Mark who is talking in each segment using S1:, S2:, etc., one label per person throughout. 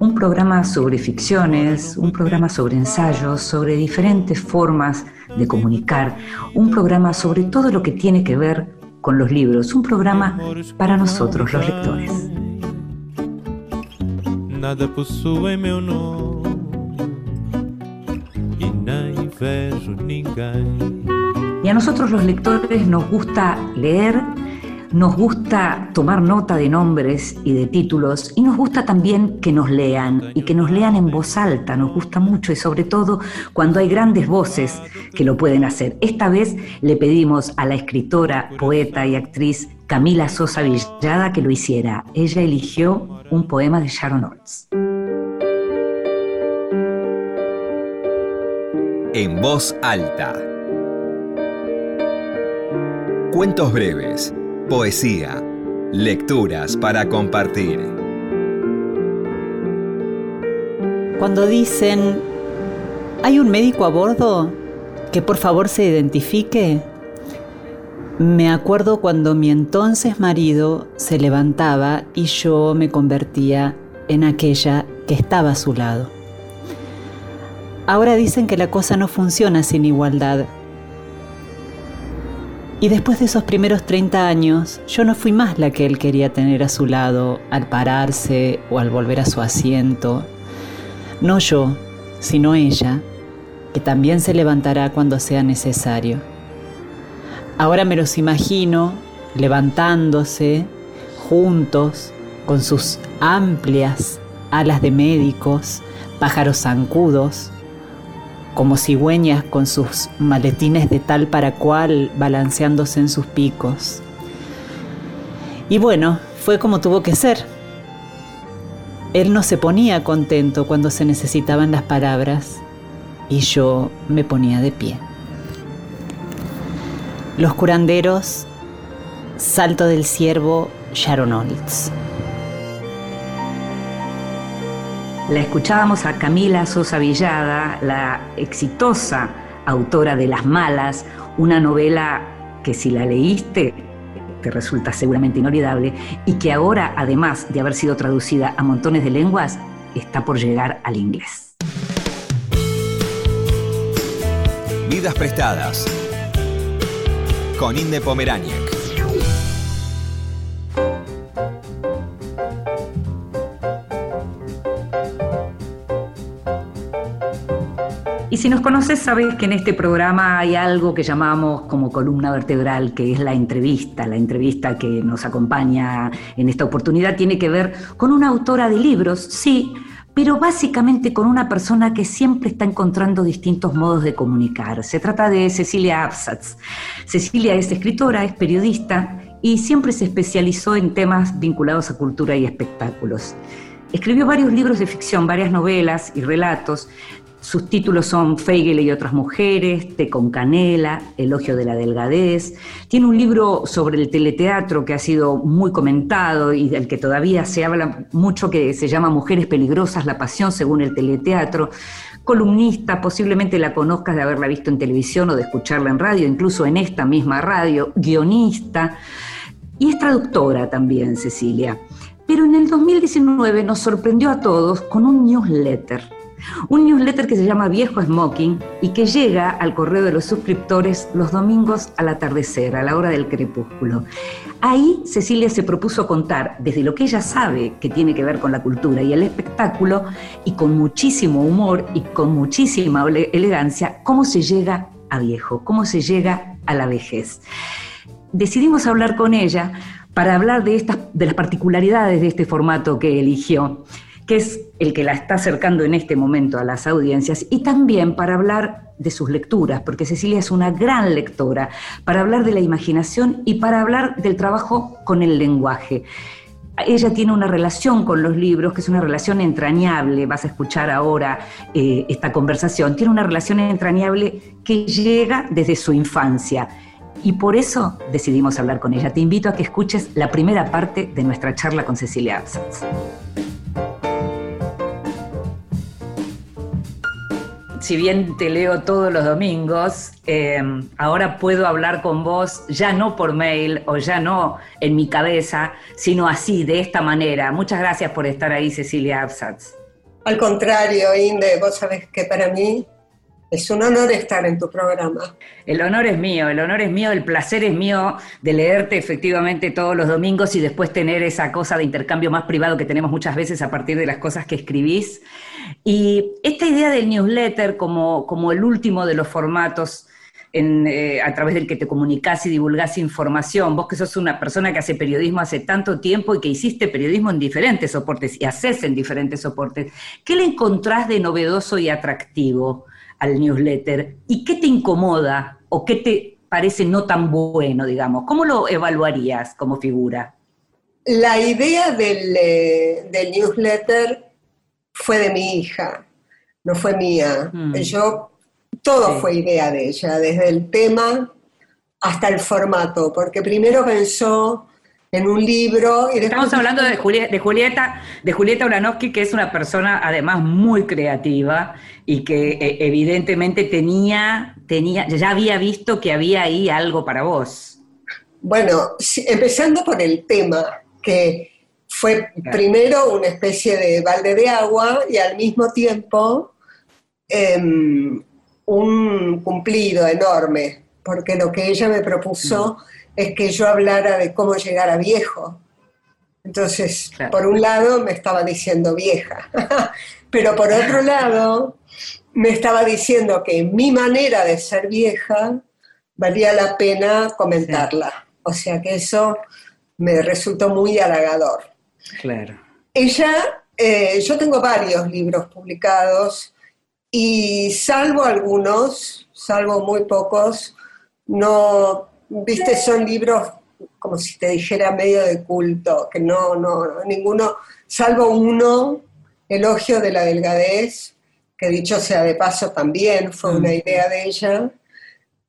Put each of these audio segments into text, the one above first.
S1: Un programa sobre ficciones, un programa sobre ensayos, sobre diferentes formas de comunicar, un programa sobre todo lo que tiene que ver con los libros, un programa para nosotros los lectores.
S2: Nada possui meu nome.
S1: Y a nosotros los lectores nos gusta leer, nos gusta tomar nota de nombres y de títulos y nos gusta también que nos lean y que nos lean en voz alta, nos gusta mucho y sobre todo cuando hay grandes voces que lo pueden hacer. Esta vez le pedimos a la escritora, poeta y actriz Camila Sosa Villada que lo hiciera. Ella eligió un poema de Sharon Olds.
S3: en voz alta. Cuentos breves, poesía, lecturas para compartir.
S4: Cuando dicen, ¿hay un médico a bordo? Que por favor se identifique. Me acuerdo cuando mi entonces marido se levantaba y yo me convertía en aquella que estaba a su lado. Ahora dicen que la cosa no funciona sin igualdad. Y después de esos primeros 30 años, yo no fui más la que él quería tener a su lado al pararse o al volver a su asiento. No yo, sino ella, que también se levantará cuando sea necesario. Ahora me los imagino levantándose juntos con sus amplias alas de médicos, pájaros zancudos, como cigüeñas con sus maletines de tal para cual balanceándose en sus picos. Y bueno, fue como tuvo que ser. Él no se ponía contento cuando se necesitaban las palabras y yo me ponía de pie. Los curanderos, Salto del Ciervo, Sharon Olds.
S1: La escuchábamos a Camila Sosa Villada, la exitosa autora de Las Malas, una novela que si la leíste te resulta seguramente inolvidable y que ahora, además de haber sido traducida a montones de lenguas, está por llegar al inglés.
S3: Vidas prestadas con Inde Pomeráñez.
S1: Y si nos conoces, sabes que en este programa hay algo que llamamos como columna vertebral, que es la entrevista. La entrevista que nos acompaña en esta oportunidad tiene que ver con una autora de libros, sí, pero básicamente con una persona que siempre está encontrando distintos modos de comunicar. Se trata de Cecilia Absatz. Cecilia es escritora, es periodista y siempre se especializó en temas vinculados a cultura y espectáculos. Escribió varios libros de ficción, varias novelas y relatos, sus títulos son Feigele y otras mujeres, Té con canela, Elogio de la delgadez. Tiene un libro sobre el teleteatro que ha sido muy comentado y del que todavía se habla mucho que se llama Mujeres peligrosas, la pasión según el teleteatro. Columnista, posiblemente la conozcas de haberla visto en televisión o de escucharla en radio, incluso en esta misma radio. Guionista y es traductora también, Cecilia. Pero en el 2019 nos sorprendió a todos con un newsletter un newsletter que se llama Viejo Smoking y que llega al correo de los suscriptores los domingos al atardecer, a la hora del crepúsculo. Ahí Cecilia se propuso contar desde lo que ella sabe que tiene que ver con la cultura y el espectáculo y con muchísimo humor y con muchísima elegancia cómo se llega a viejo, cómo se llega a la vejez. Decidimos hablar con ella para hablar de, estas, de las particularidades de este formato que eligió que es el que la está acercando en este momento a las audiencias, y también para hablar de sus lecturas, porque Cecilia es una gran lectora, para hablar de la imaginación y para hablar del trabajo con el lenguaje. ella tiene una relación con los libros, que es una relación entrañable, vas a escuchar ahora eh, esta conversación, tiene una relación entrañable que llega desde su infancia. Y por eso decidimos hablar con ella. Te invito a que escuches la primera parte de nuestra charla con Cecilia Absatz. Si bien te leo todos los domingos, eh, ahora puedo hablar con vos ya no por mail o ya no en mi cabeza, sino así, de esta manera. Muchas gracias por estar ahí, Cecilia Absatz.
S5: Al contrario, Inde, vos sabés que para mí es un honor estar en tu programa.
S1: El honor es mío, el honor es mío, el placer es mío de leerte efectivamente todos los domingos y después tener esa cosa de intercambio más privado que tenemos muchas veces a partir de las cosas que escribís. Y esta idea del newsletter como, como el último de los formatos eh, a través del que te comunicas y divulgás información, vos que sos una persona que hace periodismo hace tanto tiempo y que hiciste periodismo en diferentes soportes y haces en diferentes soportes, ¿qué le encontrás de novedoso y atractivo? al newsletter y qué te incomoda o qué te parece no tan bueno, digamos? ¿Cómo lo evaluarías como figura?
S5: La idea del, eh, newsletter fue de mi hija, no fue mía. Mm. Yo, todo fue idea de ella, desde el tema hasta el formato, porque primero pensó en un libro.
S1: Y Estamos hablando de, Julieta, de Julieta, de Julieta Uranowski, que es una persona además muy creativa y que e, evidentemente tenía, tenía, ya había visto que había ahí algo para vos.
S5: Bueno, empezando por el tema, que fue primero una especie de balde de agua y al mismo tiempo em, un cumplido enorme, porque lo que ella me propuso mm es que yo hablara de cómo llegar a viejo. Entonces, por un lado me estaba diciendo vieja, pero por otro lado me estaba diciendo que mi manera de ser vieja valía la pena comentarla. O sea que eso me resultó muy halagador.
S1: Claro.
S5: Ella, eh, yo tengo varios libros publicados y salvo algunos, salvo muy pocos, no viste, son libros como si te dijera medio de culto, que no, no, ninguno, salvo uno, Elogio de la Delgadez, que dicho sea de paso también fue una mm. idea de ella,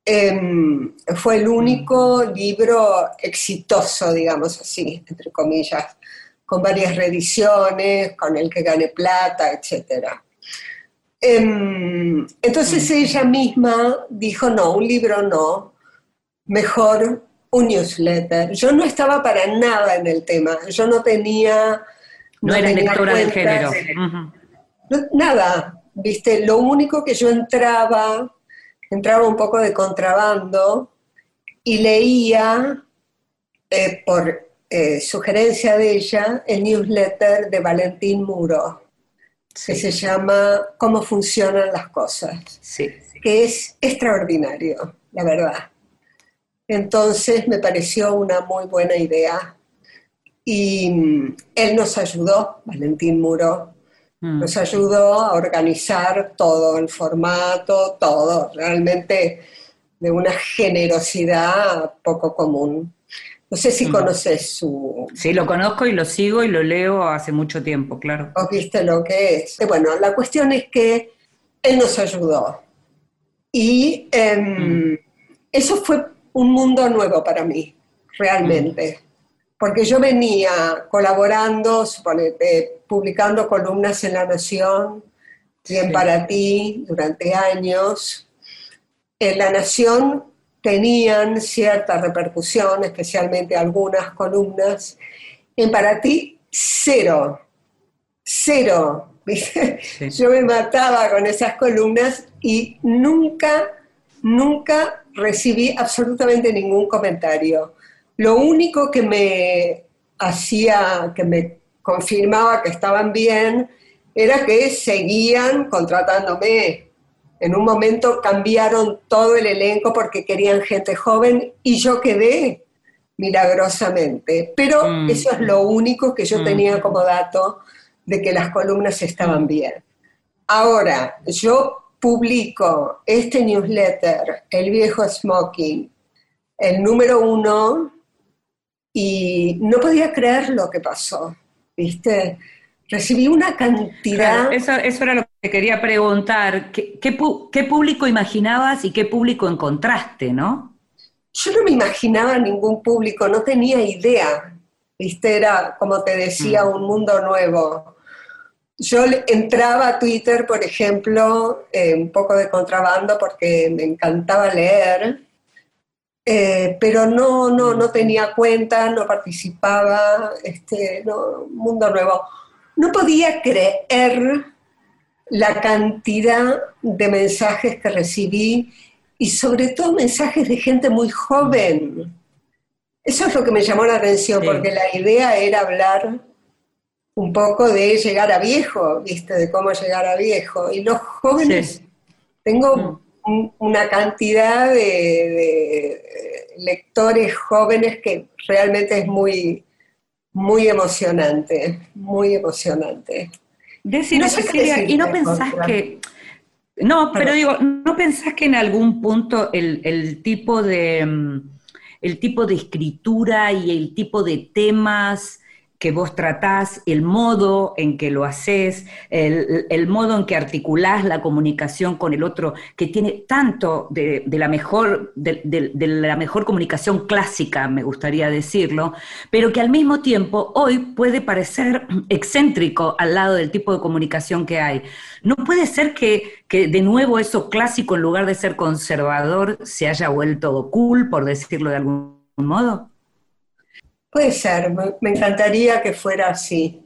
S5: em, fue el único libro exitoso, digamos así, entre comillas, con varias reediciones, con el que gane plata, etc. Em, entonces mm. ella misma dijo, no, un libro no, mejor un newsletter. Yo no estaba para nada en el tema, yo no tenía...
S1: No, era lectora del género.
S5: nada, viste, lo único que yo entraba, entraba un poco de contrabando y leía eh, por eh, sugerencia de ella el newsletter de Valentín Muro, que se llama Cómo funcionan las cosas,
S1: sí.
S5: que es extraordinario, la verdad. Entonces me pareció una muy buena idea. Y mm, él nos ayudó, Valentín Muro, mm. nos ayudó a organizar todo, el formato, todo, realmente de una generosidad poco común. No sé si mm. conoces su...
S1: Sí, lo conozco y lo sigo y lo leo hace mucho tiempo, claro.
S5: ¿O viste lo que es? Bueno, la cuestión es que él nos ayudó. Y em, eso fue un mundo nuevo para mí, realmente. Porque yo venía colaborando, suponete, publicando columnas en La Nación, bien para ti, durante años. En La Nación tenían cierta repercusión, especialmente algunas columnas. En Para ti, cero, cero. Yo me mataba con esas columnas y nunca, nunca recibí absolutamente ningún comentario. Lo único que me hacía, que me confirmaba que estaban bien, era que seguían contratándome. En un momento cambiaron todo el elenco porque querían gente joven y yo quedé milagrosamente. Pero mm. eso es lo único que yo mm. tenía como dato de que las columnas estaban bien. Ahora, yo publico este newsletter, El viejo smoking, el número uno, y no podía creer lo que pasó, ¿viste? Recibí una cantidad...
S1: eso, era lo que quería preguntar. ¿Qué, qué, público imaginabas y qué público encontraste, no?
S5: Yo no me imaginaba ningún público, no tenía idea, ¿viste? Era, como te decía, mm. un mundo nuevo. Yo entraba a Twitter, por ejemplo, eh, un poco de contrabando porque me encantaba leer, eh, pero no, no, no tenía cuenta, no participaba, este, no, mundo nuevo. No podía creer la cantidad de mensajes que recibí y sobre todo mensajes de gente muy joven. Eso es lo que me llamó la atención, porque la idea era hablar un poco de llegar a viejo, ¿viste? De cómo llegar a viejo. Y los jóvenes, tengo mm. una cantidad de, lectores jóvenes que realmente es muy, muy emocionante, muy emocionante.
S1: Decir, y no pensás que... No, pero digo, ¿no pensás que en algún punto el, tipo de mm, el tipo de escritura y el tipo de temas que vos tratás, el modo en que lo haces, el, modo en que articulás la comunicación con el otro, que tiene tanto de, la mejor, de, la mejor comunicación clásica, me gustaría decirlo, pero que al mismo tiempo hoy puede parecer excéntrico al lado del tipo de comunicación que hay. ¿No puede ser que, que de nuevo eso clásico, en lugar de ser conservador, se haya vuelto cool, por decirlo de algún modo?
S5: Puede ser, me encantaría que fuera así.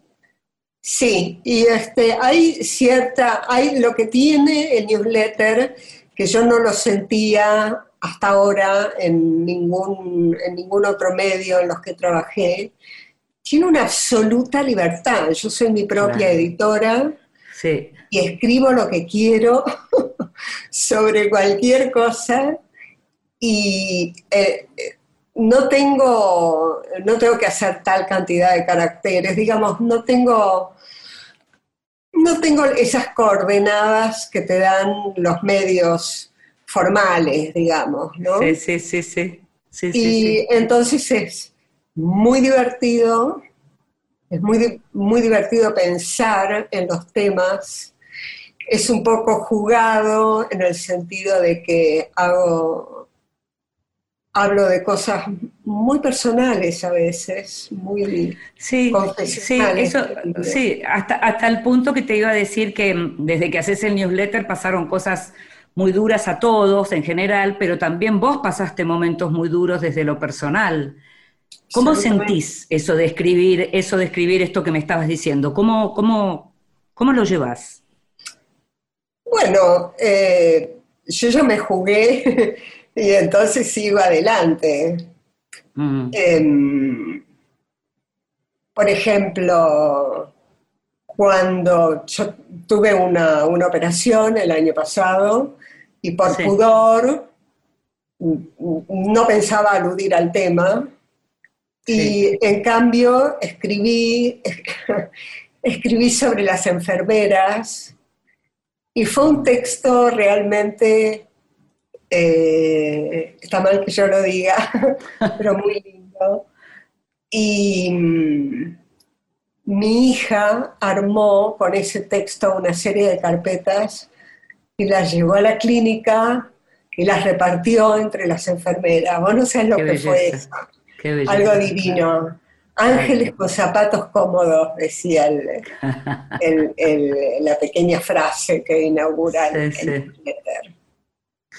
S5: Sí, y este, hay cierta, hay lo que tiene el newsletter, que yo no lo sentía hasta ahora en ningún, en ningún otro medio en los que trabajé, tiene una absoluta libertad. Yo soy mi propia editora y escribo lo que quiero sobre cualquier cosa y eh, no tengo, no tengo que hacer tal cantidad de caracteres, digamos, no tengo, no tengo esas coordenadas que te dan los medios formales, digamos, ¿no?
S1: Sí, sí, sí, sí.
S5: y entonces es muy divertido, es muy, muy divertido pensar en los temas, es un poco jugado en el sentido de que hago hablo de cosas muy personales a veces, muy
S1: sí, Sí, eso, sí hasta, hasta el punto que te iba a decir que desde que haces el newsletter pasaron cosas muy duras a todos en general, pero también vos pasaste momentos muy duros desde lo personal. ¿Cómo sentís eso de escribir, eso de escribir esto que me estabas diciendo? ¿Cómo, cómo, cómo lo llevas?
S5: Bueno, eh, yo ya me jugué y entonces sigo adelante. Mm. Em, por ejemplo, cuando yo tuve una, operación el año pasado y por pudor no pensaba aludir al tema y en cambio escribí, escribí sobre las enfermeras y fue un texto realmente eh, está mal que yo lo diga, pero muy lindo. Y mm, mi hija armó con ese texto una serie de carpetas y las llevó a la clínica y las repartió entre las enfermeras. Vos no sabés lo que fue eso. Algo divino. Ángeles con zapatos cómodos, decía la pequeña frase que inaugura el,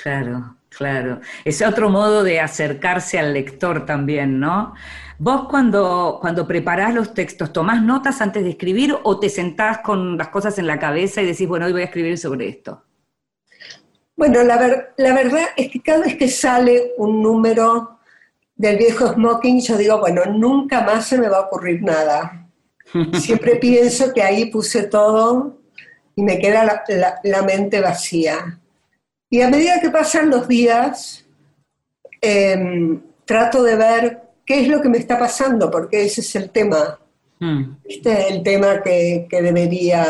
S1: Claro, claro. Es otro modo de acercarse al lector también, ¿no? Vos cuando, cuando preparás los textos, ¿tomás notas antes de escribir o te sentás con las cosas en la cabeza y decís, bueno, hoy voy a escribir sobre esto?
S5: Bueno, la, la verdad es que cada vez que sale un número del viejo smoking, yo digo, bueno, nunca más se me va a ocurrir nada. Siempre pienso que ahí puse todo y me queda la mente vacía. Y a medida que pasan los días, em, trato de ver qué es lo que me está pasando, porque ese es el tema. Hmm. Este es el tema que, debería,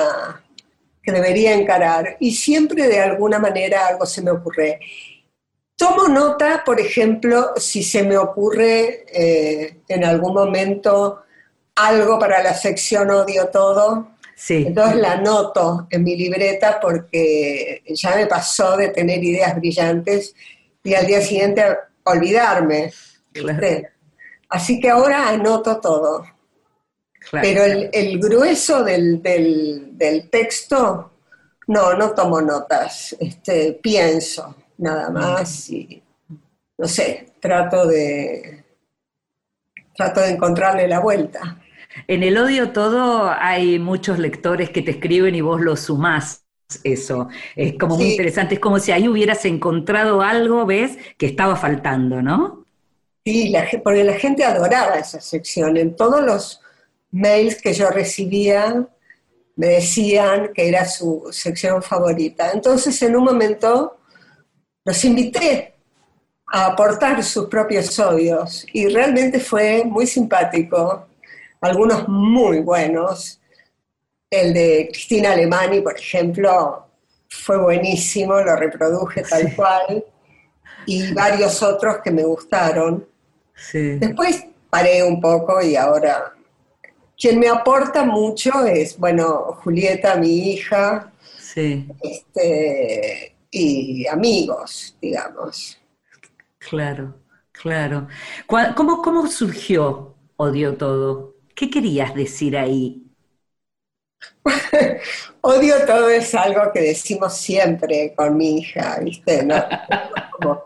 S5: que debería encarar. Y siempre de alguna manera algo se me ocurre. Tomo nota, por ejemplo, si se me ocurre eh, en algún momento algo para la sección odio todo.
S1: Sí.
S5: Entonces la anoto en mi libreta porque ya me pasó de tener ideas brillantes y al día siguiente olvidarme.
S1: Claro.
S5: Así que ahora anoto todo.
S1: Claro.
S5: Pero el, el grueso del, del- del texto, no, no tomo notas, este, pienso nada más y, no sé, trato de, trato de encontrarle la vuelta.
S1: En el odio todo hay muchos lectores que te escriben y vos lo sumás. Eso es como muy interesante, es como si ahí hubieras encontrado algo, ¿ves? Que estaba faltando, ¿no?
S5: Sí, la, porque la gente adoraba esa sección. En todos los mails que yo recibía me decían que era su sección favorita. Entonces, en un momento, los invité a aportar sus propios odios y realmente fue muy simpático. Algunos muy buenos. El de Cristina Alemani, por ejemplo, fue buenísimo, lo reproduje tal cual. Y varios otros que me gustaron.
S1: Sí.
S5: Después paré un poco y ahora quien me aporta mucho es, bueno, Julieta, mi hija,
S1: Sí,
S5: este, y amigos, digamos.
S1: claro, claro. ¿Cómo, cómo surgió Odio Todo? ¿Qué querías decir ahí?
S5: Odio todo es algo que decimos siempre con mi hija, ¿viste? ¿No? Como,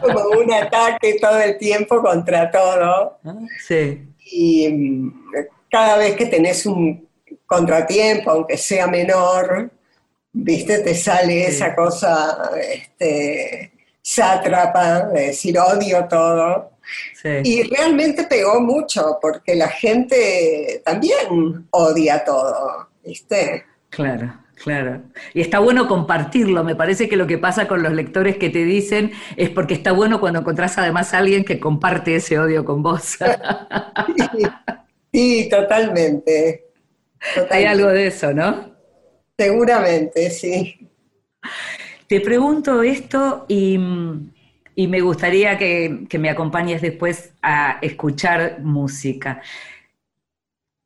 S5: como un ataque todo el tiempo contra todo.
S1: Sí,
S5: y mm, cada vez que tenés un contratiempo, aunque sea menor, viste, te sale
S1: Sí.
S5: esa cosa este, sátrapa de decir odio todo.
S1: Sí.
S5: Y realmente pegó mucho, porque la gente también odia todo, viste.
S1: Claro, claro. Y está bueno compartirlo. Me parece que lo que pasa con los lectores que te dicen es porque está bueno cuando encontrás además a alguien que comparte ese odio con vos.
S5: Sí, totalmente.
S1: Hay algo de eso, ¿no?
S5: Seguramente, sí.
S1: Te pregunto esto y, y me gustaría que, que me acompañes después a escuchar música.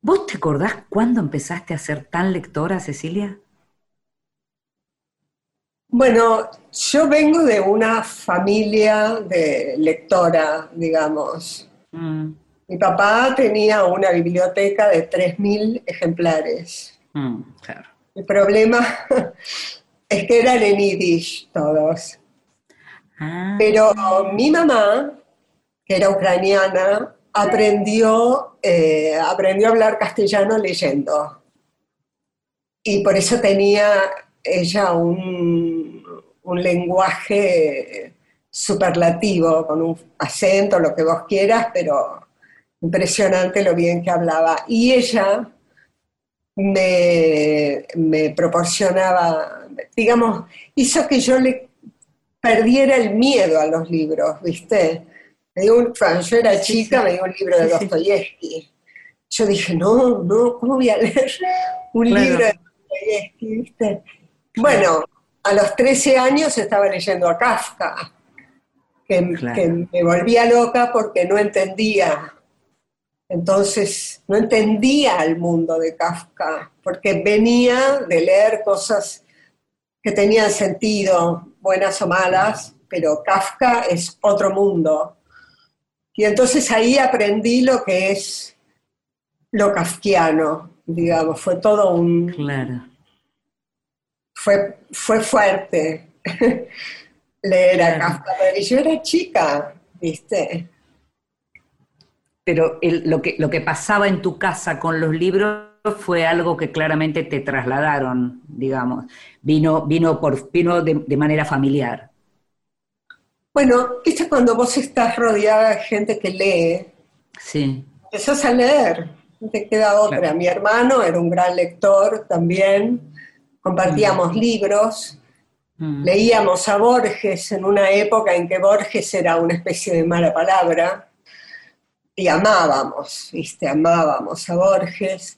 S1: ¿Vos te acordás cuándo empezaste a ser tan lectora, Cecilia?
S5: Bueno, yo vengo de una familia de lectora, digamos.
S1: Mm,
S5: Mi papá tenía una biblioteca de 3.000 ejemplares.
S1: mm, claro.
S5: El problema es que eran en yiddish todos.
S1: Ah,
S5: Pero mi mamá, que era ucraniana, aprendió, eh, aprendió a hablar castellano leyendo. Y por eso tenía ella un, un lenguaje superlativo, con un acento, lo que vos quieras, pero impresionante lo bien que hablaba. Y ella me, me proporcionaba, digamos, hizo que yo le perdiera el miedo a los libros, ¿viste? Me dio un- cuando yo era chica, me dio un libro de. Dostoyevsky. Yo dije, no, no, ¿cómo voy a leer un
S1: Claro.
S5: libro de Dostoyevsky, ¿viste? Bueno, a los 13 años estaba leyendo a Kafka, que,
S1: Claro.
S5: que me volvía loca porque no entendía. Entonces, no entendía el mundo de Kafka, porque venía de leer cosas que tenían sentido, buenas o malas, pero Kafka es otro mundo. Y entonces ahí aprendí lo que es lo kafkiano, digamos, fue todo un,
S1: claro.
S5: fue, fue fuerte leer a. Kafka, pero yo era chica, ¿viste?
S1: Pero el- lo, que, lo que pasaba en tu casa con los libros fue algo que claramente te trasladaron, digamos. Vino, vino, por, vino de, de manera familiar.
S5: Bueno, viste cuando vos estás rodeada de gente que lee,
S1: Sí,
S5: empezás a leer, no te queda otra.
S1: Claro.
S5: Mi hermano era un gran lector también, compartíamos libros,
S1: Mm,
S5: leíamos a Borges en una época en que Borges era una especie de mala palabra, y amábamos, viste, amábamos a Borges.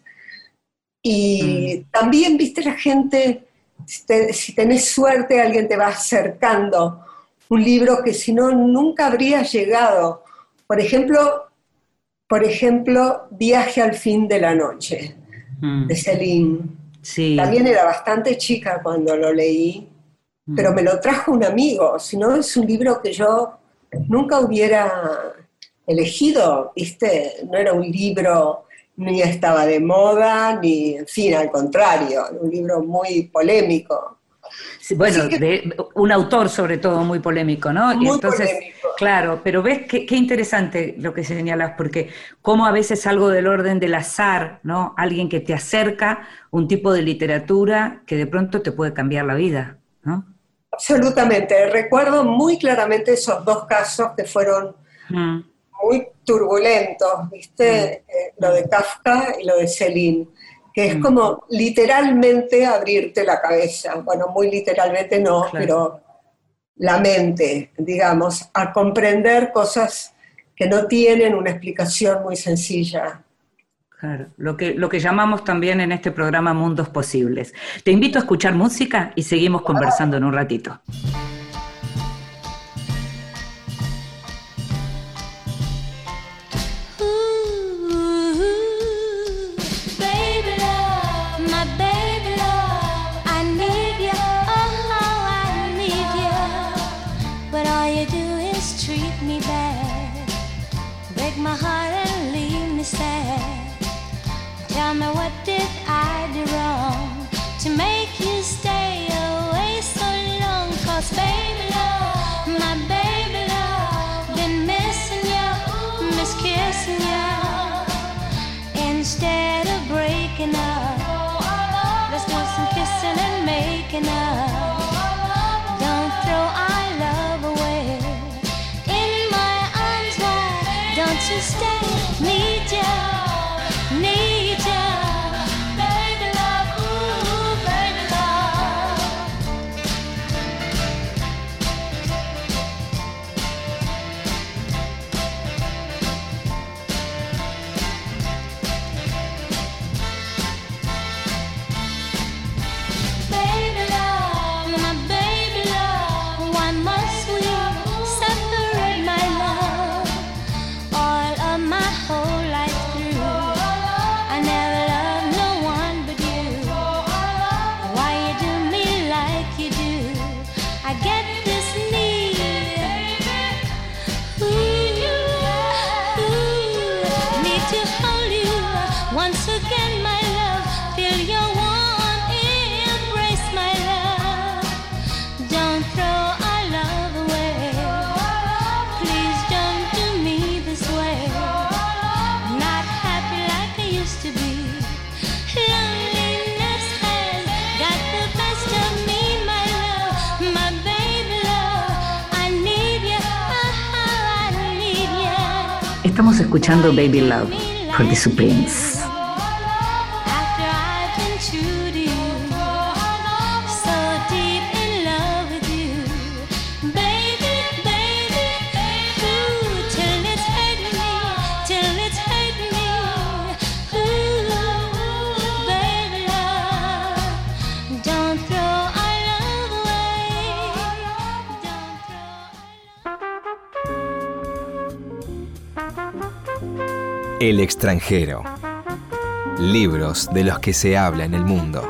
S5: Y también, viste, la gente, si, te- si tenés suerte, alguien te va acercando un libro que si no nunca habría llegado. Por ejemplo, por ejemplo, Viaje al fin de la noche,
S1: Mm.
S5: de Celine.
S1: Sí.
S5: También era bastante chica cuando lo leí, pero me lo trajo un amigo, si no es un libro que yo nunca hubiera elegido, ¿viste? No era un libro ni estaba de moda, ni, en fin, al contrario, un libro muy polémico.
S1: Sí, bueno,
S5: que-
S1: de, un autor sobre todo muy polémico, ¿no? Y
S5: Muy
S1: entonces,
S5: polémico.
S1: claro, pero ves qué, qué interesante lo que señalas, porque como a veces algo del orden del azar, ¿no? Alguien que te acerca un tipo de literatura que de pronto te puede cambiar la vida, ¿no?
S5: Absolutamente. Recuerdo muy claramente esos dos casos que fueron
S1: Mm,
S5: muy turbulentos, ¿viste? Eh, lo de Kafka y lo de Celine, que es
S1: Mm.
S5: como literalmente abrirte la cabeza. Bueno, muy literalmente no,
S1: Claro.
S5: pero la mente, digamos, a comprender cosas que no tienen una explicación muy sencilla.
S1: Claro, lo que, lo que llamamos también en este programa Mundos Posibles. Te invito a escuchar música y seguimos conversando en un ratito.
S6: Me what did I do wrong to make you stay away so long? 'Cause baby love, my baby love, been missing you, miss kissing. Instead of breaking up, let's do some kissing and making up.
S1: Escuchando Baby Love por The Supremes.
S3: El extranjero. Libros de los que se habla en el mundo.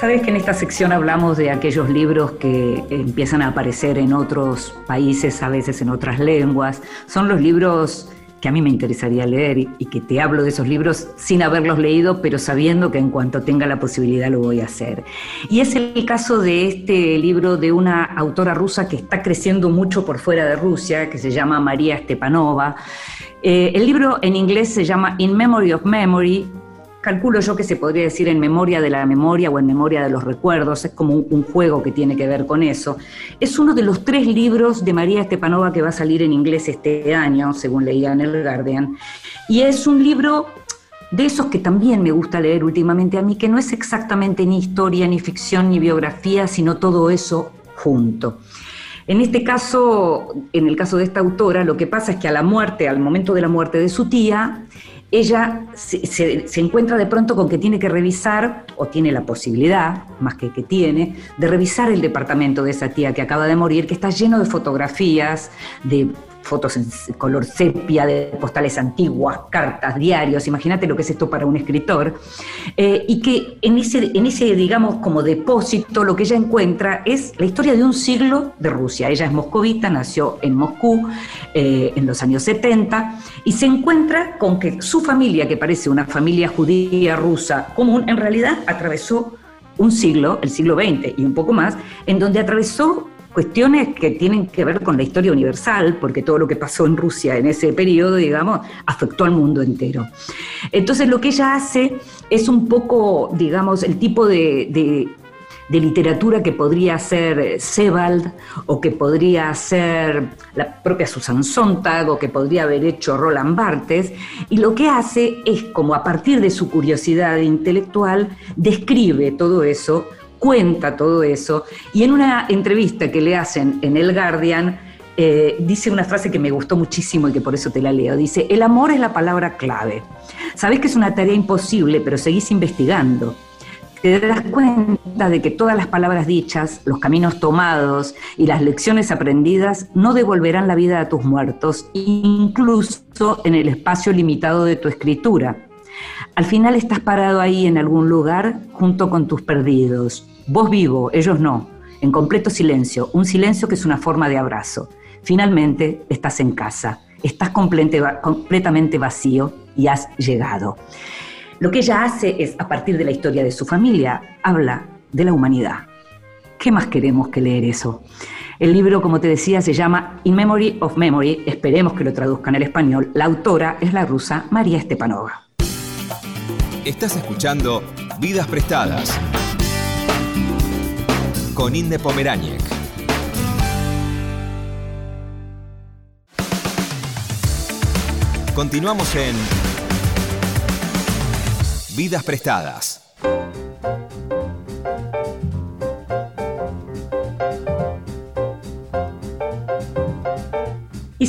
S1: Sabes que en esta sección hablamos de aquellos libros que empiezan a aparecer en otros países, a veces en otras lenguas. Son los libros que a mí me interesaría leer y, y que te hablo de esos libros sin haberlos leído, pero sabiendo que en cuanto tenga la posibilidad lo voy a hacer. Y es el caso de este libro de una autora rusa que está creciendo mucho por fuera de Rusia, que se llama María Stepanova. Eh, el libro en inglés se llama In Memory of Memory calculo yo que se podría decir en memoria de la memoria o en memoria de los recuerdos, es como un, juego que tiene que ver con eso. Es uno de los tres libros de María Stepanova que va a salir en inglés este año, según leía en el Guardian, y es un libro de esos que también me gusta leer últimamente a mí, que no es exactamente ni historia, ni ficción, ni biografía, sino todo eso junto. En este caso, en el caso de esta autora, lo que pasa es que a la muerte, al momento de la muerte de su tía, ella se, encuentra de pronto con que tiene que revisar, o tiene la posibilidad, más que que tiene, de revisar el departamento de esa tía que acaba de morir, que está lleno de fotografías, de fotos en color sepia, de postales antiguas, cartas, diarios, imagínate lo que es esto para un escritor, eh, y que en ese, en ese, digamos, como depósito lo que ella encuentra es la historia de un siglo de Rusia. Ella es moscovita, nació en Moscú eh, en los años 70, y se encuentra con que su familia, que parece una familia judía rusa común, en realidad atravesó un siglo, el siglo XX y un poco más, en donde atravesó cuestiones que tienen que ver con la historia universal, porque todo lo que pasó en Rusia en ese periodo, digamos, afectó al mundo entero. Entonces lo que ella hace es un poco, digamos, el tipo de, literatura que podría ser Sebald o que podría ser la propia Susan Sontag o que podría haber hecho Roland Barthes y lo que hace es como a partir de su curiosidad intelectual describe todo eso, cuenta todo eso y en una entrevista que le hacen en El Guardian eh, dice una frase que me gustó muchísimo y que por eso te la leo. Dice, el amor es la palabra clave. Sabes que es una tarea imposible, pero seguís investigando te das cuenta de que todas las palabras dichas, los caminos tomados y las lecciones aprendidas no devolverán la vida a tus muertos, incluso en el espacio limitado de tu escritura. Al final estás parado ahí en algún lugar junto con tus perdidos. Vos vivo, ellos no, en completo silencio, un silencio que es una forma de abrazo. Finalmente estás en casa, estás completamente vacío y has llegado. Lo que ella hace es, a partir de la historia de su familia, habla de la humanidad. ¿Qué más queremos que leer eso? El libro, como te decía, se llama In Memory of Memory, esperemos que lo traduzcan al español. La autora es la rusa María Stepanova.
S3: Estás escuchando Vidas Prestadas con Inde Pomeráñez. Continuamos en Vidas Prestadas.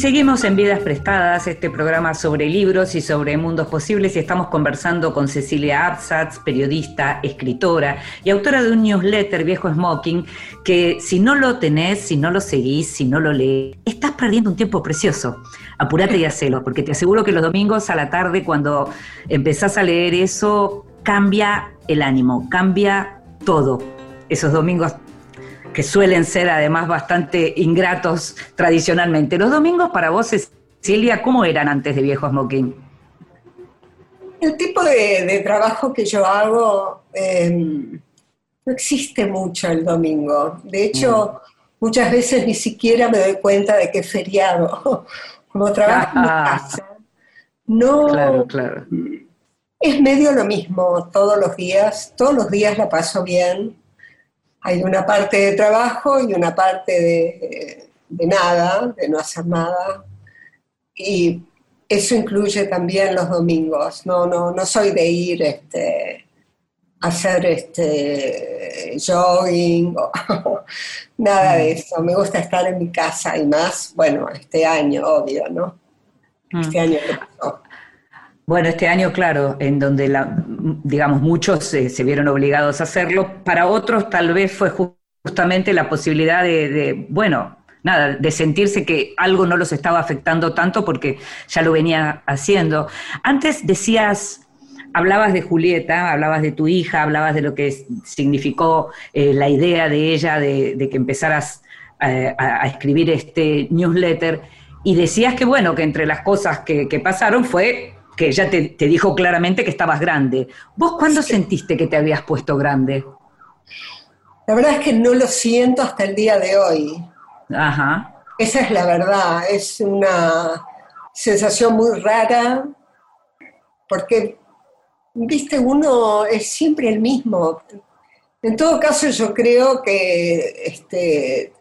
S1: Seguimos en Vidas Prestadas, este programa sobre libros y sobre mundos posibles, y estamos conversando con Cecilia Absatz, periodista, escritora y autora de un newsletter, Viejo Smoking, que si no lo tenés, si no lo seguís, si no lo lees, estás perdiendo un tiempo precioso. Apurate y hacelo, porque te aseguro que los domingos a la tarde, cuando empezás a leer eso, cambia el ánimo, cambia todo. Esos domingos que suelen ser además bastante ingratos tradicionalmente. Los domingos para vos, Cecilia, ¿cómo eran antes de Viejo Smoking?
S5: El tipo de, de trabajo que yo hago eh, no existe mucho el domingo. De hecho, muchas veces ni siquiera me doy cuenta de que es feriado. Como trabajo en mi casa, no
S1: Claro, claro.
S5: es medio lo mismo todos los días. Todos los días la paso bien. Hay una parte de trabajo y una parte de, de nada, de no hacer nada. Y eso incluye también los domingos. No, no, no soy de ir este, a hacer este, jogging o nada de eso. Me gusta estar en mi casa y más, bueno, este año, obvio, ¿no? Este año que pasó.
S1: Bueno, este año, claro, en donde, la, digamos, muchos se vieron obligados a hacerlo, para otros tal vez fue ju- justamente la posibilidad de, bueno, nada, de sentirse que algo no los estaba afectando tanto porque ya lo venía haciendo. Antes decías, hablabas de Julieta, hablabas de tu hija, hablabas de lo que significó eh, la idea de ella de, que empezaras eh, a, escribir este newsletter y decías que, bueno, que entre las cosas que pasaron fue que ella te, te dijo claramente que estabas grande. ¿Vos cuándo sentiste que te habías puesto grande?
S5: La verdad es que no lo siento hasta el día de hoy.
S1: Ajá.
S5: Esa es la verdad, es una sensación muy rara, porque, viste, uno es siempre el mismo. En todo caso, yo creo que este,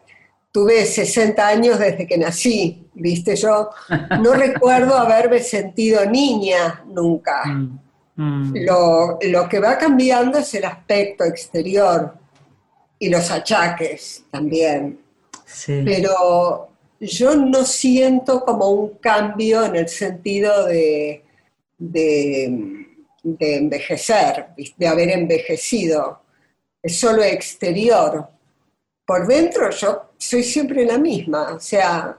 S5: tuve 60 años desde que nací, viste, yo no recuerdo haberme sentido niña nunca.
S1: Mm, mm.
S5: Lo, lo que va cambiando es el aspecto exterior y los achaques también
S1: Sí.
S5: pero yo no siento como un cambio en el sentido de, de, de envejecer, de haber envejecido. Es solo exterior. Por dentro yo soy siempre la misma, o sea,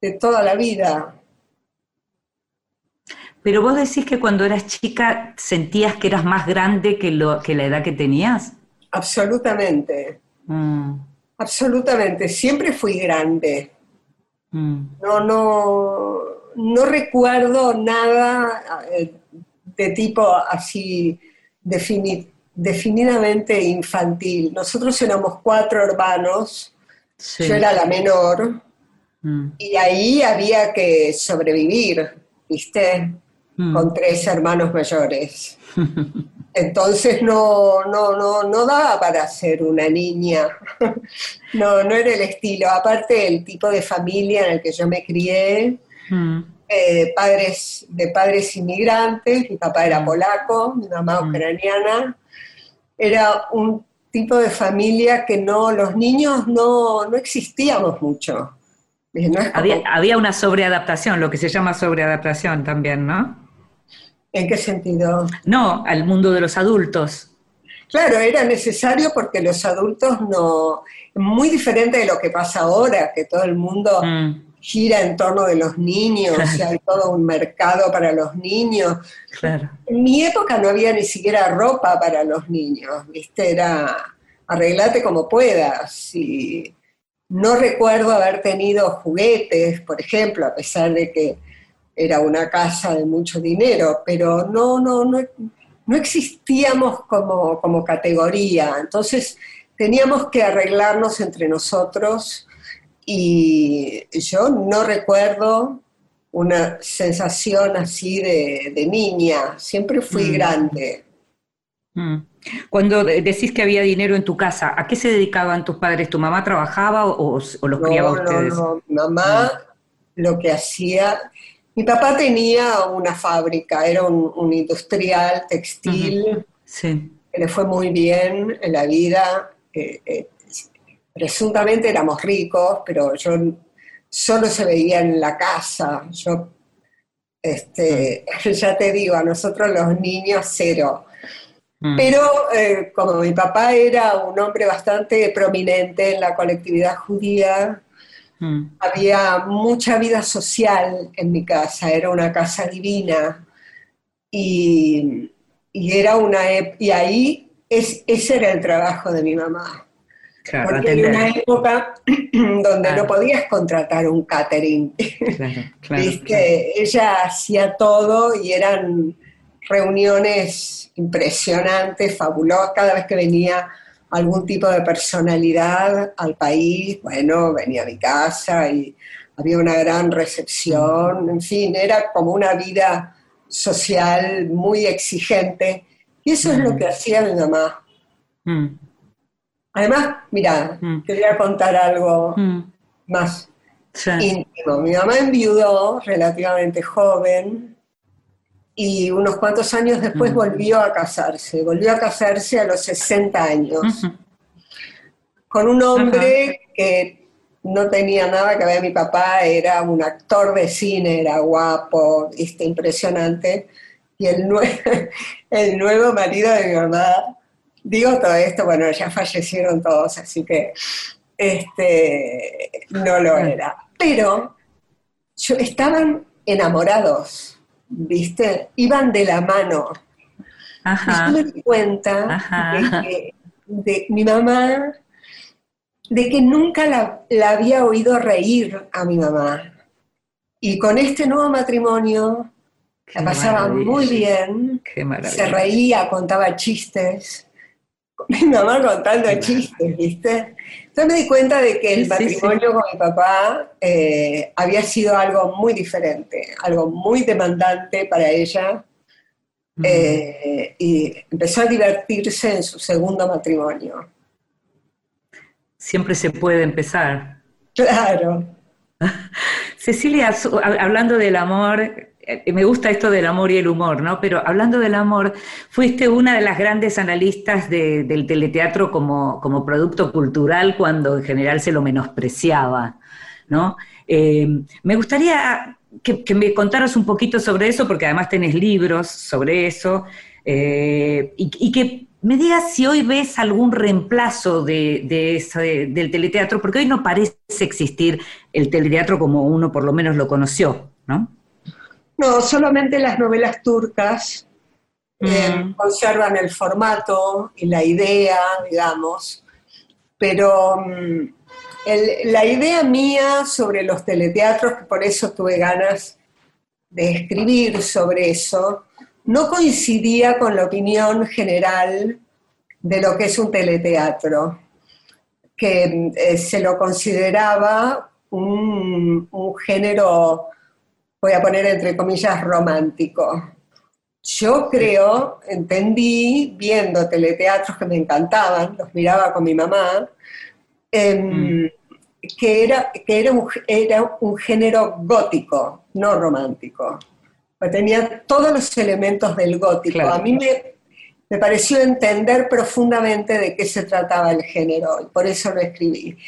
S5: de toda la vida.
S1: Pero vos decís que cuando eras chica sentías que eras más grande que, lo, que la edad que tenías.
S5: Absolutamente,
S1: Mm,
S5: absolutamente. Siempre fui grande.
S1: mm.
S5: No, no, no recuerdo nada eh, de tipo así defini- definidamente infantil. Nosotros éramos cuatro hermanos,
S1: Sí.
S5: yo era la menor
S1: Mm,
S5: y ahí había que sobrevivir, ¿viste?
S1: mm.
S5: Con tres hermanos mayores. Entonces no, no, no, no daba para ser una niña. No, no era el estilo. Aparte el tipo de familia en el que yo me crié,
S1: Mm,
S5: eh, padres, de padres inmigrantes, mi papá era polaco, mi mamá ucraniana. Era un tipo de familia que no, los niños no, no existíamos mucho. No es como-
S1: Había, había una sobreadaptación, lo que se llama sobreadaptación también, ¿no?
S5: ¿En qué sentido?
S1: No, al mundo de los adultos.
S5: Claro, era necesario porque los adultos no, muy diferente de lo que pasa ahora, que todo el mundo
S1: Mm,
S5: gira en torno de los niños, y hay todo un mercado para los niños.
S1: claro.
S5: En mi época no había ni siquiera ropa para los niños, ¿viste? Era arreglate como puedas. Y no recuerdo haber tenido juguetes, por ejemplo, a pesar de que era una casa de mucho dinero, pero no, no, no, no existíamos como, como categoría. Entonces teníamos que arreglarnos entre nosotros y yo no recuerdo una sensación así de, de niña, siempre fui
S1: Mm.
S5: grande.
S1: Mm. Cuando de- decís que había dinero en tu casa, ¿a qué se dedicaban tus padres? ¿Tu mamá trabajaba o, o los criaba
S5: No, no,
S1: ustedes?
S5: no, mamá lo que hacía, mi papá tenía una fábrica, era un, un industrial textil,
S1: Sí.
S5: que le fue muy bien en la vida, eh, eh, presuntamente éramos ricos, pero yo solo se veía en la casa, yo, este, ya te digo, a nosotros los niños cero.
S1: Mm.
S5: Pero eh, como mi papá era un hombre bastante prominente en la colectividad judía,
S1: Mm.
S5: había mucha vida social en mi casa, era una casa divina y, y era una y ahí es, ese era el trabajo de mi mamá.
S1: Claro,
S5: Porque era una época donde
S1: Claro.
S5: no podías contratar un catering.
S1: Claro, claro,
S5: ¿Viste? Ella hacía todo y eran reuniones impresionantes, fabulosas. Cada vez que venía algún tipo de personalidad al país, bueno, venía a mi casa y había una gran recepción. En fin, era como una vida social muy exigente. Y eso es lo que hacía mi mamá.
S1: Mm,
S5: Además, mira,
S1: Mm.
S5: te voy a contar algo
S1: mm,
S5: más
S1: sí.
S5: íntimo. Mi mamá enviudó relativamente joven y unos cuantos años después
S1: Mm.
S5: volvió a casarse. Volvió a casarse a los 60 años con un hombre que no tenía nada que ver. Mi papá era un actor de cine, era guapo, este, impresionante. Y el, nue- el nuevo marido de mi mamá, digo todo esto, bueno, ya fallecieron todos, así que este, no lo era. Pero yo- estaban enamorados, ¿viste? Iban de la mano.
S1: Ajá.
S5: Y yo me di cuenta
S1: Ajá.
S5: de que de mi mamá, de que nunca la, la había oído reír a mi mamá. Y con este nuevo matrimonio
S1: Qué
S5: la pasaba muy bien,
S1: Qué
S5: se reía, contaba chistes. Mi mamá contando chistes, ¿viste? Entonces me di cuenta de que el
S1: Sí, sí, sí.
S5: matrimonio con mi papá eh, había sido algo muy diferente, algo muy demandante para ella. Eh, y empezó a divertirse en su segundo matrimonio.
S1: Siempre se puede empezar.
S5: Claro.
S1: Cecilia, hablando del amor, me gusta esto del amor y el humor, ¿no? Pero hablando del amor, fuiste una de las grandes analistas de- del teleteatro como, producto cultural cuando en general se lo menospreciaba, ¿no? Eh, me gustaría que, me contaras un poquito sobre eso, porque además tenés libros sobre eso, eh, y, que me digas si hoy ves algún reemplazo de, del teleteatro, porque hoy no parece existir el teleteatro como uno por lo menos lo conoció, ¿no?
S5: No, solamente las novelas turcas eh,
S1: Mm.
S5: conservan el formato y la idea, digamos, pero mm, el- la idea mía sobre los teleteatros, que por eso tuve ganas de escribir sobre eso, no coincidía con la opinión general de lo que es un teleteatro, que eh, se lo consideraba un, un género, voy a poner entre comillas, romántico. Yo creo, entendí, viendo teleteatros que me encantaban, los miraba con mi mamá, em, que, era, que era, un, era un género gótico, no romántico. Pues Tenía todos los elementos del gótico.
S1: Claro.
S5: A mí me, me pareció entender profundamente de qué se trataba el género, y por eso lo escribí.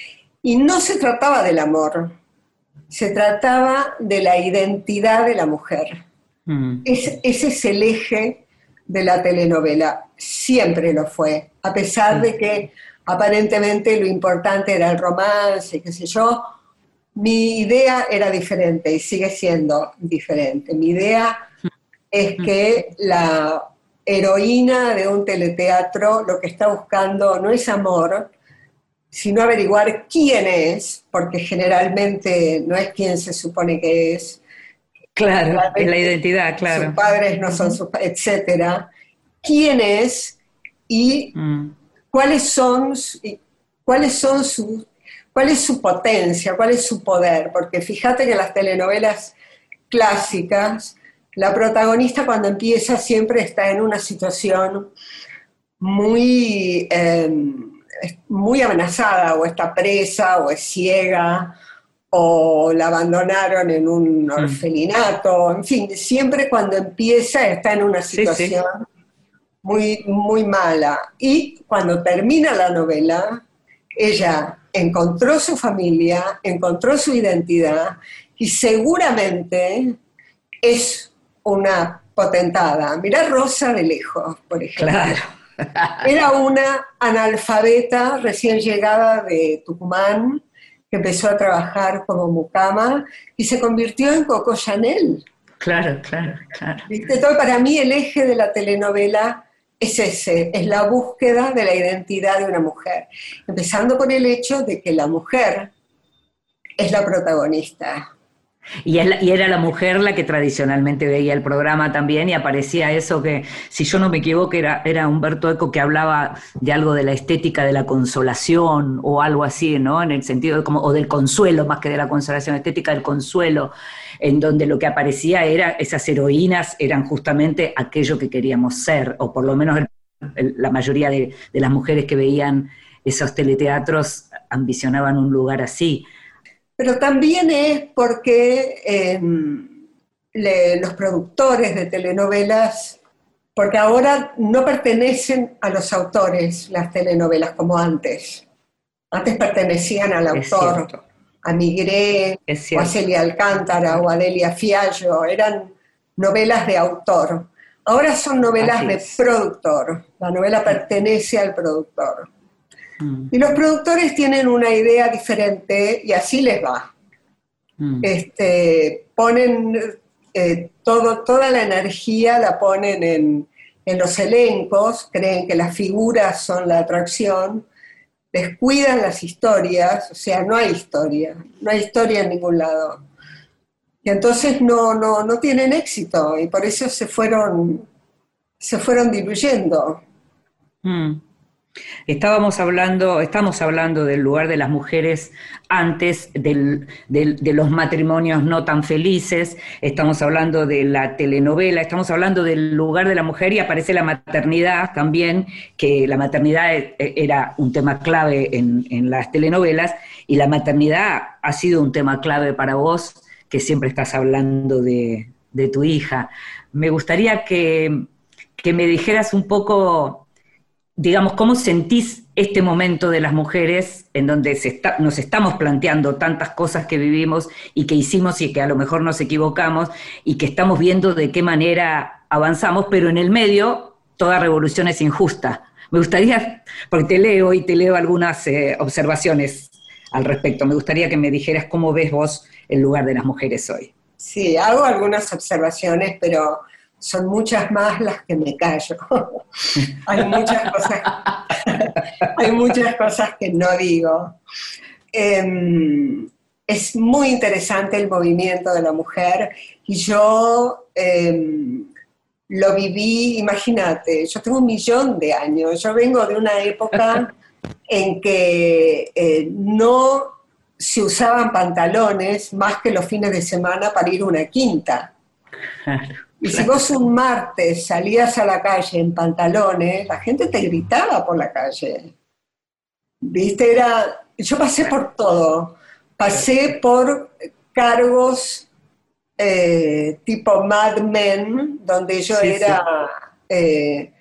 S5: Y no se trataba del amor, se trataba de la identidad de la mujer.
S1: Mm.
S5: Es- ese es el eje de la telenovela, siempre lo fue, a pesar de que aparentemente lo importante era el romance, qué sé yo, mi idea era diferente y sigue siendo diferente. Mi idea es que la heroína de un teleteatro lo que está buscando no es amor, sino averiguar quién es, porque generalmente no es quien se supone que es,
S1: Claro, es la identidad, claro.
S5: sus padres no son sus, etcétera. ¿Quién es y
S1: Mm.
S5: cuáles son su- y cuáles son sus cuál es su potencia, cuál es su poder? Porque fíjate que en las telenovelas clásicas la protagonista cuando empieza siempre está en una situación muy eh, muy amenazada o está presa o es ciega o la abandonaron en un orfelinato, en fin, siempre cuando empieza está en una
S1: Sí, sí.
S5: situación muy, muy mala. Y cuando termina la novela, ella encontró su familia, encontró su identidad y seguramente es una potentada. Mirá Rosa de lejos, por ejemplo.
S1: Claro.
S5: Era una analfabeta recién llegada de Tucumán, que empezó a trabajar como mucama y se convirtió en Coco Chanel.
S1: Claro, claro, claro.
S5: ¿Viste? Para mí el eje de la telenovela es ese, es la búsqueda de la identidad de una mujer, empezando por el hecho de que la mujer es la protagonista.
S1: Y, es la- y era la mujer la que tradicionalmente veía el programa también y aparecía eso que, si yo no me equivoco, era, era Humberto Eco que hablaba de algo de la estética de la consolación o algo así, ¿no? En el sentido de como, o del consuelo más que de la consolación, estética del consuelo, en donde lo que aparecía era, esas heroínas eran justamente aquello que queríamos ser, o por lo menos la mayoría de, de las mujeres que veían esos teleteatros ambicionaban un lugar así.
S5: Pero también es porque eh, le- los productores de telenovelas, porque ahora no pertenecen a los autores las telenovelas como antes. Antes pertenecían al autor, a Migré, o a. Celia Alcántara o a Delia Fiallo, eran novelas de autor. Ahora son novelas de productor, la novela pertenece al productor.
S1: Mm,
S5: Y los productores tienen una idea diferente y así les va.
S1: mm.
S5: Este, ponen eh, todo, toda la energía, la ponen en, en los elencos, creen que las figuras son la atracción, descuidan las historias, o sea, no hay historia, no hay historia en ningún lado. Y entonces no, no, no tienen éxito y por eso se fueron, se fueron diluyendo.
S1: Mm. Estábamos hablando, estamos hablando del lugar de las mujeres antes de los matrimonios no tan felices, estamos hablando de la telenovela, estamos hablando del lugar de la mujer y aparece la maternidad también, que la maternidad e- e- era un tema clave en, las telenovelas y la maternidad ha sido un tema clave para vos, que siempre estás hablando de, tu hija. Me gustaría que me dijeras un poco digamos, cómo sentís este momento de las mujeres en donde se está- nos estamos planteando tantas cosas que vivimos y que hicimos y que a lo mejor nos equivocamos y que estamos viendo de qué manera avanzamos, pero en el medio toda revolución es injusta. Me gustaría, porque te leo y te leo algunas eh, observaciones al respecto, me gustaría que me dijeras cómo ves vos el lugar de las mujeres hoy.
S5: Sí, hago algunas observaciones, pero son muchas más las que me callo. hay muchas cosas, hay muchas cosas que no digo. Em, es muy interesante el movimiento de la mujer y yo em, lo viví, imagínate, yo tengo un millón de años, yo vengo de una época en que eh, no se usaban pantalones más que los fines de semana para ir a una quinta. Y si vos un martes salías a la calle en pantalones, la gente te gritaba por la calle. ¿Viste? Era, yo pasé por todo. Pasé por cargos eh, tipo Mad Men, donde yo
S1: Sí,
S5: era eh,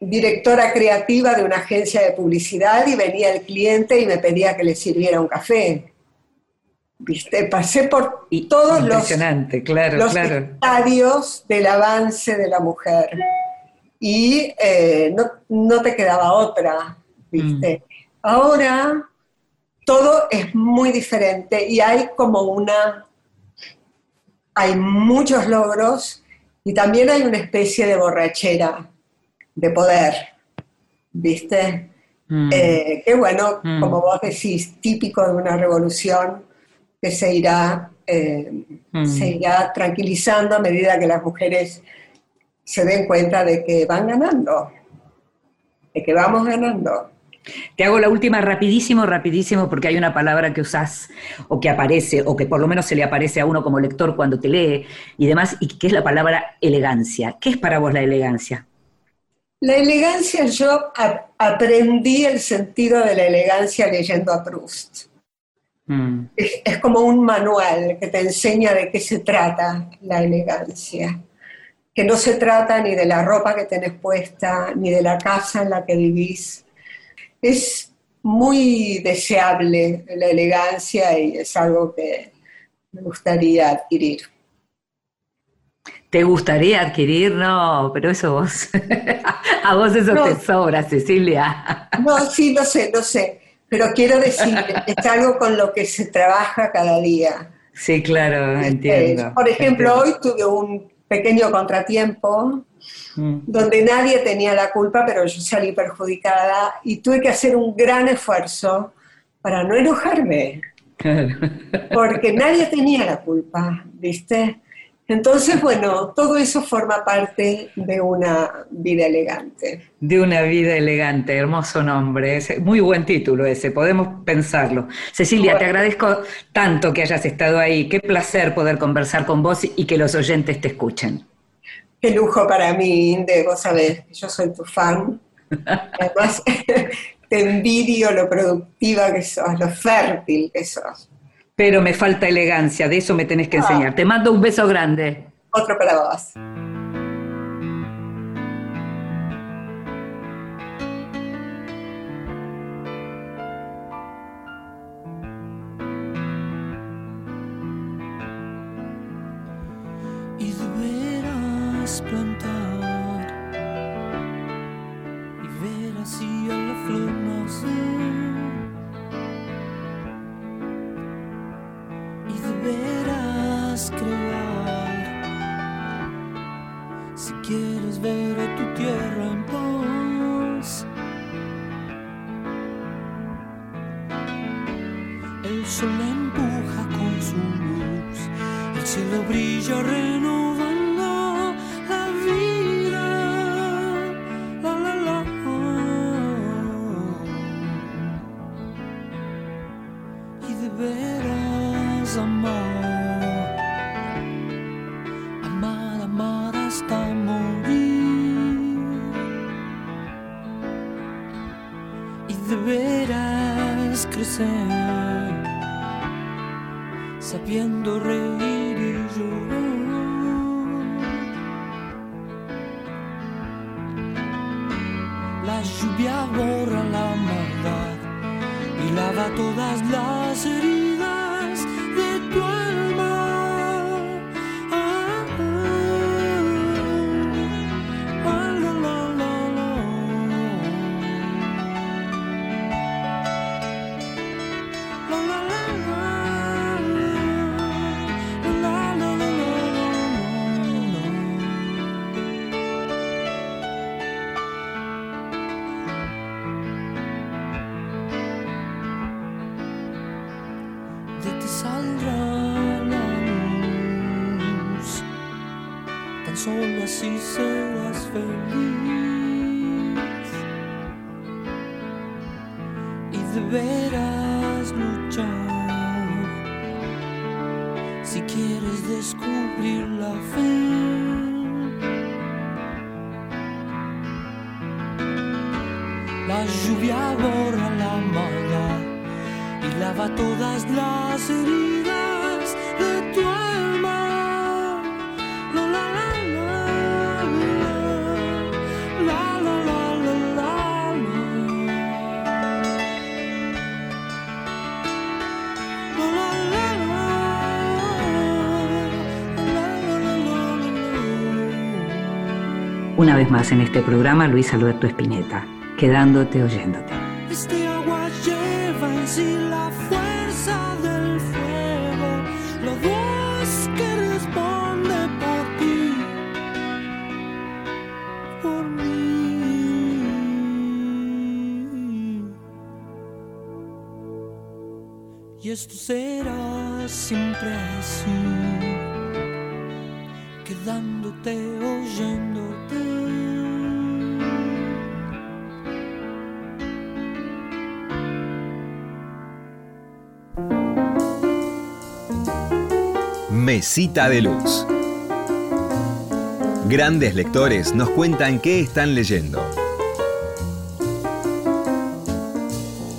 S5: directora creativa de una agencia de publicidad y venía el cliente y me pedía que le sirviera un café. ¿Viste? Pasé por
S1: Y-
S5: todos los
S1: claro,
S5: los
S1: claro.
S5: estadios del avance de la mujer. Y eh, no, no te quedaba otra, ¿viste? Ahora todo es muy diferente y hay como una... Hay muchos logros y también hay una especie de borrachera de poder, ¿viste?
S1: Mm.
S5: Eh, que bueno,
S1: Mm.
S5: como vos decís, típico de una revolución que se irá, eh,
S1: Mm.
S5: se irá tranquilizando a medida que las mujeres se den cuenta de que van ganando, de que vamos ganando.
S1: Te hago la última rapidísimo, rapidísimo, porque hay una palabra que usás o que aparece, o que por lo menos se le aparece a uno como lector cuando te lee y demás, y que es la palabra elegancia. ¿Qué es para vos la elegancia?
S5: La elegancia, yo aprendí el sentido de la elegancia leyendo a Proust.
S1: Mm.
S5: Es, es como un manual que te enseña de qué se trata la elegancia. Que no se trata ni de la ropa que tenés puesta, ni de la casa en la que vivís. Es muy deseable la elegancia y es algo que me gustaría adquirir.
S1: ¿Te gustaría adquirir? No, pero eso vos. a vos eso
S5: No.
S1: te sobra, Cecilia.
S5: No, sí, lo sé, lo sé. Pero quiero decir, es algo con lo que se trabaja cada día.
S1: sí, claro,
S5: Eh,
S1: entiendo.
S5: Por ejemplo,
S1: entiendo.
S5: hoy tuve un pequeño contratiempo
S1: Mm.
S5: donde nadie tenía la culpa, pero yo salí perjudicada y tuve que hacer un gran esfuerzo para no enojarme,
S1: Claro.
S5: porque nadie tenía la culpa, ¿viste? Entonces, bueno, todo eso forma parte de una vida elegante.
S1: De una vida elegante, hermoso nombre, es muy buen título ese, podemos pensarlo. Cecilia, te agradezco tanto que hayas estado ahí, qué placer poder conversar con vos y que los oyentes te escuchen.
S5: Qué lujo para mí, Inde, vos sabés, yo soy tu fan. Además, te envidio lo productiva que sos, lo fértil que sos.
S1: Pero me falta elegancia, de eso me tenés que
S5: Ah.
S1: enseñar. Te mando un beso grande.
S5: Otro para vos.
S1: Una vez más en este programa, Luis Alberto Espineta, quedándote oyéndote.
S7: Este agua lleva en sí la fuerza del fuego, la voz que responde por ti, por mí. Y esto será
S3: Mesita de Luz. Grandes lectores nos cuentan qué están leyendo.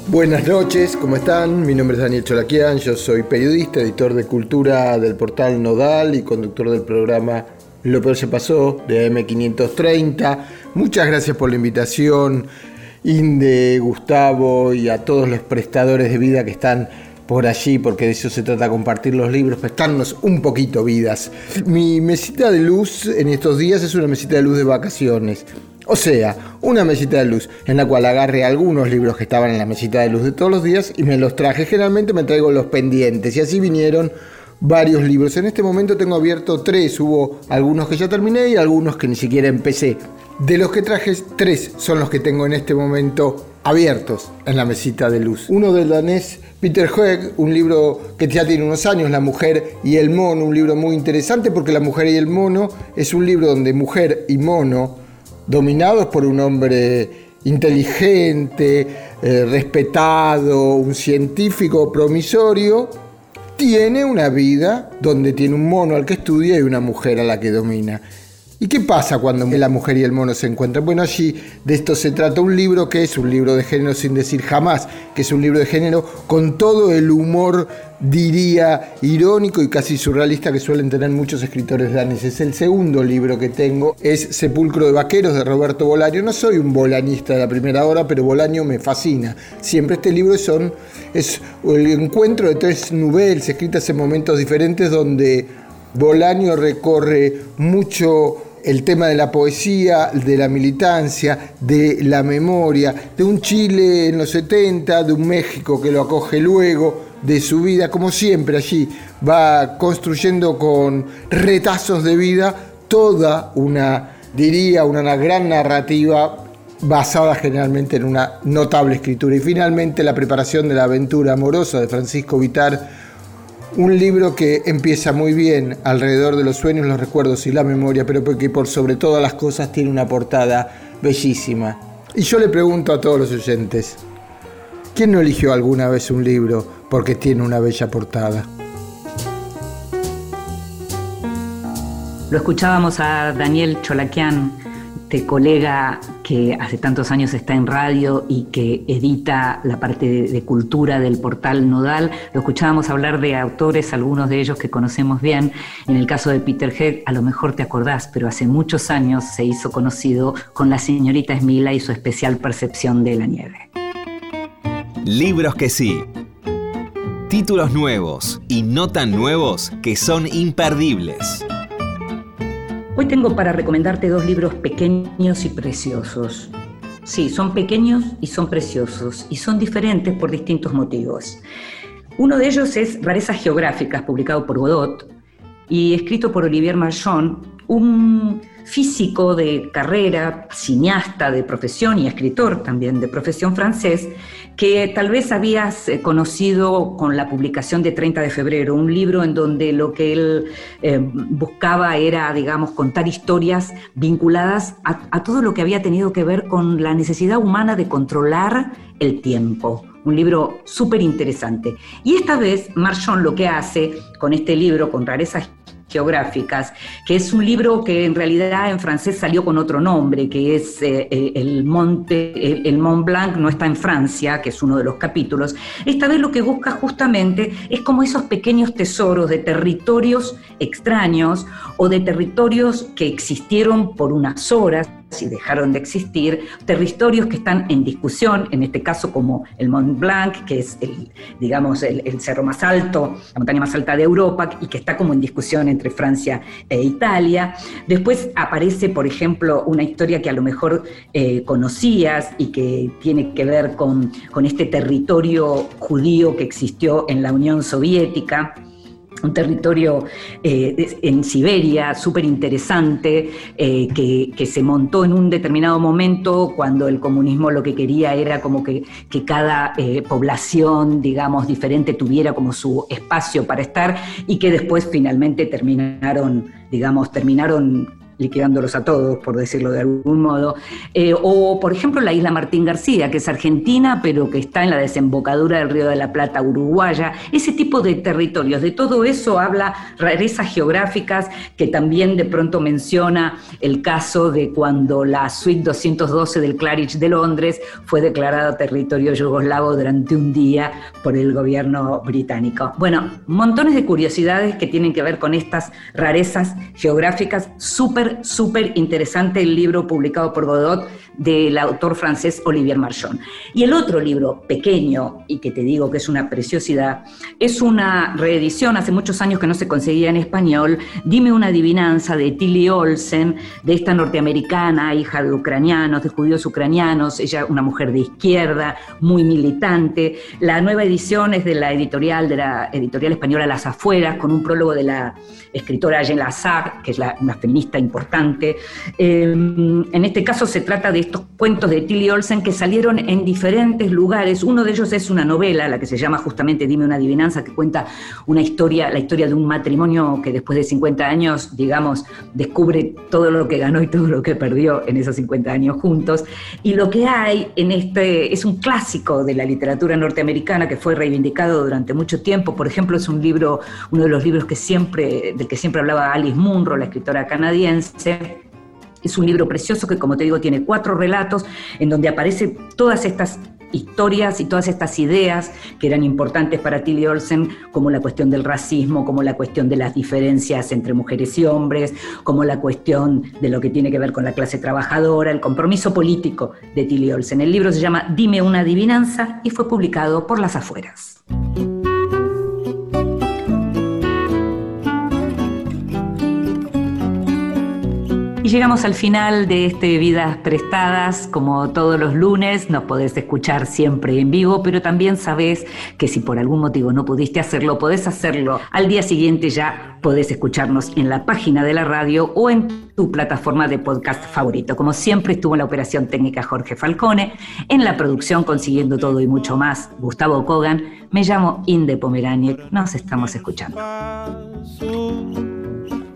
S8: Buenas noches, ¿cómo están? Mi nombre es Daniel Cholaquian, yo soy periodista, editor de cultura del portal Nodal y conductor del programa Lo peor se pasó de AM530. Muchas gracias por la invitación, Inde, Gustavo y a todos los prestadores de vida que están por allí, porque de eso se trata, compartir los libros, prestarnos un poquito vidas. Mi mesita de luz en estos días es una mesita de luz de vacaciones. O sea, una mesita de luz en la cual agarré algunos libros que estaban en la mesita de luz de todos los días y me los traje. Generalmente me traigo los pendientes y así vinieron varios libros. En este momento tengo abierto tres. Hubo algunos que ya terminé y algunos que ni siquiera empecé. De los que traje, tres son los que tengo en este momento abiertos en la mesita de luz. Uno del danés Peter Hoeg, un libro que ya tiene unos años, La mujer y el mono, un libro muy interesante porque La mujer y el mono es un libro donde mujer y mono, dominados por un hombre inteligente, eh, respetado, un científico promisorio, tiene una vida donde tiene un mono al que estudia y una mujer a la que domina. ¿Y qué pasa cuando la mujer y el mono se encuentran? Bueno, allí de esto se trata un libro que es un libro de género sin decir jamás, que es un libro de género con todo el humor, diría, irónico y casi surrealista que suelen tener muchos escritores daneses. Es el segundo libro que tengo, es Sepulcro de Vaqueros de Roberto Bolaño. No soy un bolañista de la primera hora, pero Bolaño me fascina. Siempre este libro son, es el encuentro de tres novelas escritas en momentos diferentes donde Bolaño recorre mucho el tema de la poesía, de la militancia, de la memoria, de un Chile en los 70, de un México que lo acoge luego, de su vida, como siempre allí, va construyendo con retazos de vida toda una, diría, una gran narrativa basada generalmente en una notable escritura. Y finalmente la preparación de la aventura amorosa de Francisco Vitar, un libro que empieza muy bien alrededor de los sueños, los recuerdos y la memoria, pero que por sobre todas las cosas tiene una portada bellísima. Y yo le pregunto a todos los oyentes, ¿quién no eligió alguna vez un libro porque tiene una bella portada?
S1: Lo escuchábamos a Daniel Cholaquian, este colega que hace tantos años está en radio y que edita la parte de, cultura del portal Nodal. Lo escuchábamos hablar de autores, algunos de ellos que conocemos bien. En el caso de Peter Head, a lo mejor te acordás, pero hace muchos años se hizo conocido con la señorita Esmila y su especial percepción de la nieve.
S3: Libros que sí. Títulos nuevos y no tan nuevos que son imperdibles.
S1: Hoy tengo para recomendarte dos libros pequeños y preciosos. Sí, son pequeños y son preciosos y son diferentes por distintos motivos. Uno de ellos es Rarezas Geográficas, publicado por Godot y escrito por Olivier Marchand, un físico de carrera, cineasta de profesión y escritor también de profesión francés, que tal vez habías eh, conocido con la publicación de 30 de febrero, un libro en donde lo que él eh, buscaba era, digamos, contar historias vinculadas a, todo lo que había tenido que ver con la necesidad humana de controlar el tiempo. Un libro súper interesante. Y esta vez Marchand lo que hace con este libro, con rarezas geográficas, que es un libro que en realidad en francés salió con otro nombre, que es eh, eh, el Monte, el, Mont Blanc no está en Francia, que es uno de los capítulos. Esta vez lo que busca justamente es como esos pequeños tesoros de territorios extraños o de territorios que existieron por unas horas y dejaron de existir, territorios que están en discusión, en este caso como el Mont Blanc, que es el, digamos, el, el, cerro más alto, la montaña más alta de Europa, y que está como en discusión entre Francia e Italia. Después aparece, por ejemplo, una historia que a lo mejor eh, conocías y que tiene que ver con, con este territorio judío que existió en la Unión Soviética un territorio eh, en Siberia súper interesante, eh, que, que, se montó en un determinado momento cuando el comunismo lo que quería era como que, que cada eh, población, digamos, diferente tuviera como su espacio para estar y que después finalmente terminaron, digamos, terminaron liquidándolos a todos, por decirlo de algún modo. Eh, o, por ejemplo, la isla Martín García, que es argentina, pero que está en la desembocadura del Río de la Plata uruguaya. Ese tipo de territorios, de todo eso habla rarezas geográficas, que también de pronto menciona el caso de cuando la suite 212 del Claridge de Londres fue declarada territorio yugoslavo durante un día por el gobierno británico. Bueno, montones de curiosidades que tienen que ver con estas rarezas geográficas súper súper, interesante el libro publicado por Godot del autor francés Olivier Marchand. Y el otro libro, pequeño, y que te digo que es una preciosidad, es una reedición, hace muchos años que no se conseguía en español, Dime una adivinanza de Tilly Olsen, de esta norteamericana, hija de ucranianos, de judíos ucranianos, ella una mujer de izquierda, muy militante. La nueva edición es de la editorial, de la editorial española Las Afueras, con un prólogo de la escritora Jen Lazar, que es una feminista importante. Eh, en este caso se trata de estos cuentos de Tilly Olsen que salieron en diferentes lugares. Uno de ellos es una novela, la que se llama justamente Dime una adivinanza, que cuenta una historia, la historia de un matrimonio que después de 50 años, digamos, descubre todo lo que ganó y todo lo que perdió en esos 50 años juntos. Y lo que hay en este es un clásico de la literatura norteamericana que fue reivindicado durante mucho tiempo. Por ejemplo, es un libro, uno de los libros que siempre, del que siempre hablaba Alice Munro, la escritora canadiense es un libro precioso que, como te digo, tiene cuatro relatos en donde aparecen todas estas historias y todas estas ideas que eran importantes para Tilly Olsen, como la cuestión del racismo, como la cuestión de las diferencias entre mujeres y hombres, como la cuestión de lo que tiene que ver con la clase trabajadora, el compromiso político de Tilly Olsen. El libro se llama Dime una adivinanza y fue publicado por Las Afueras. Y llegamos al final de este Vidas Prestadas. Como todos los lunes, nos podés escuchar siempre en vivo, pero también sabés que si por algún motivo no pudiste hacerlo, podés hacerlo al día siguiente ya podés escucharnos en la página de la radio o en tu plataforma de podcast favorito. Como siempre estuvo en la operación técnica Jorge Falcone, en la producción consiguiendo todo y mucho más Gustavo Kogan. Me llamo Inde Pomeraniec. Nos estamos escuchando.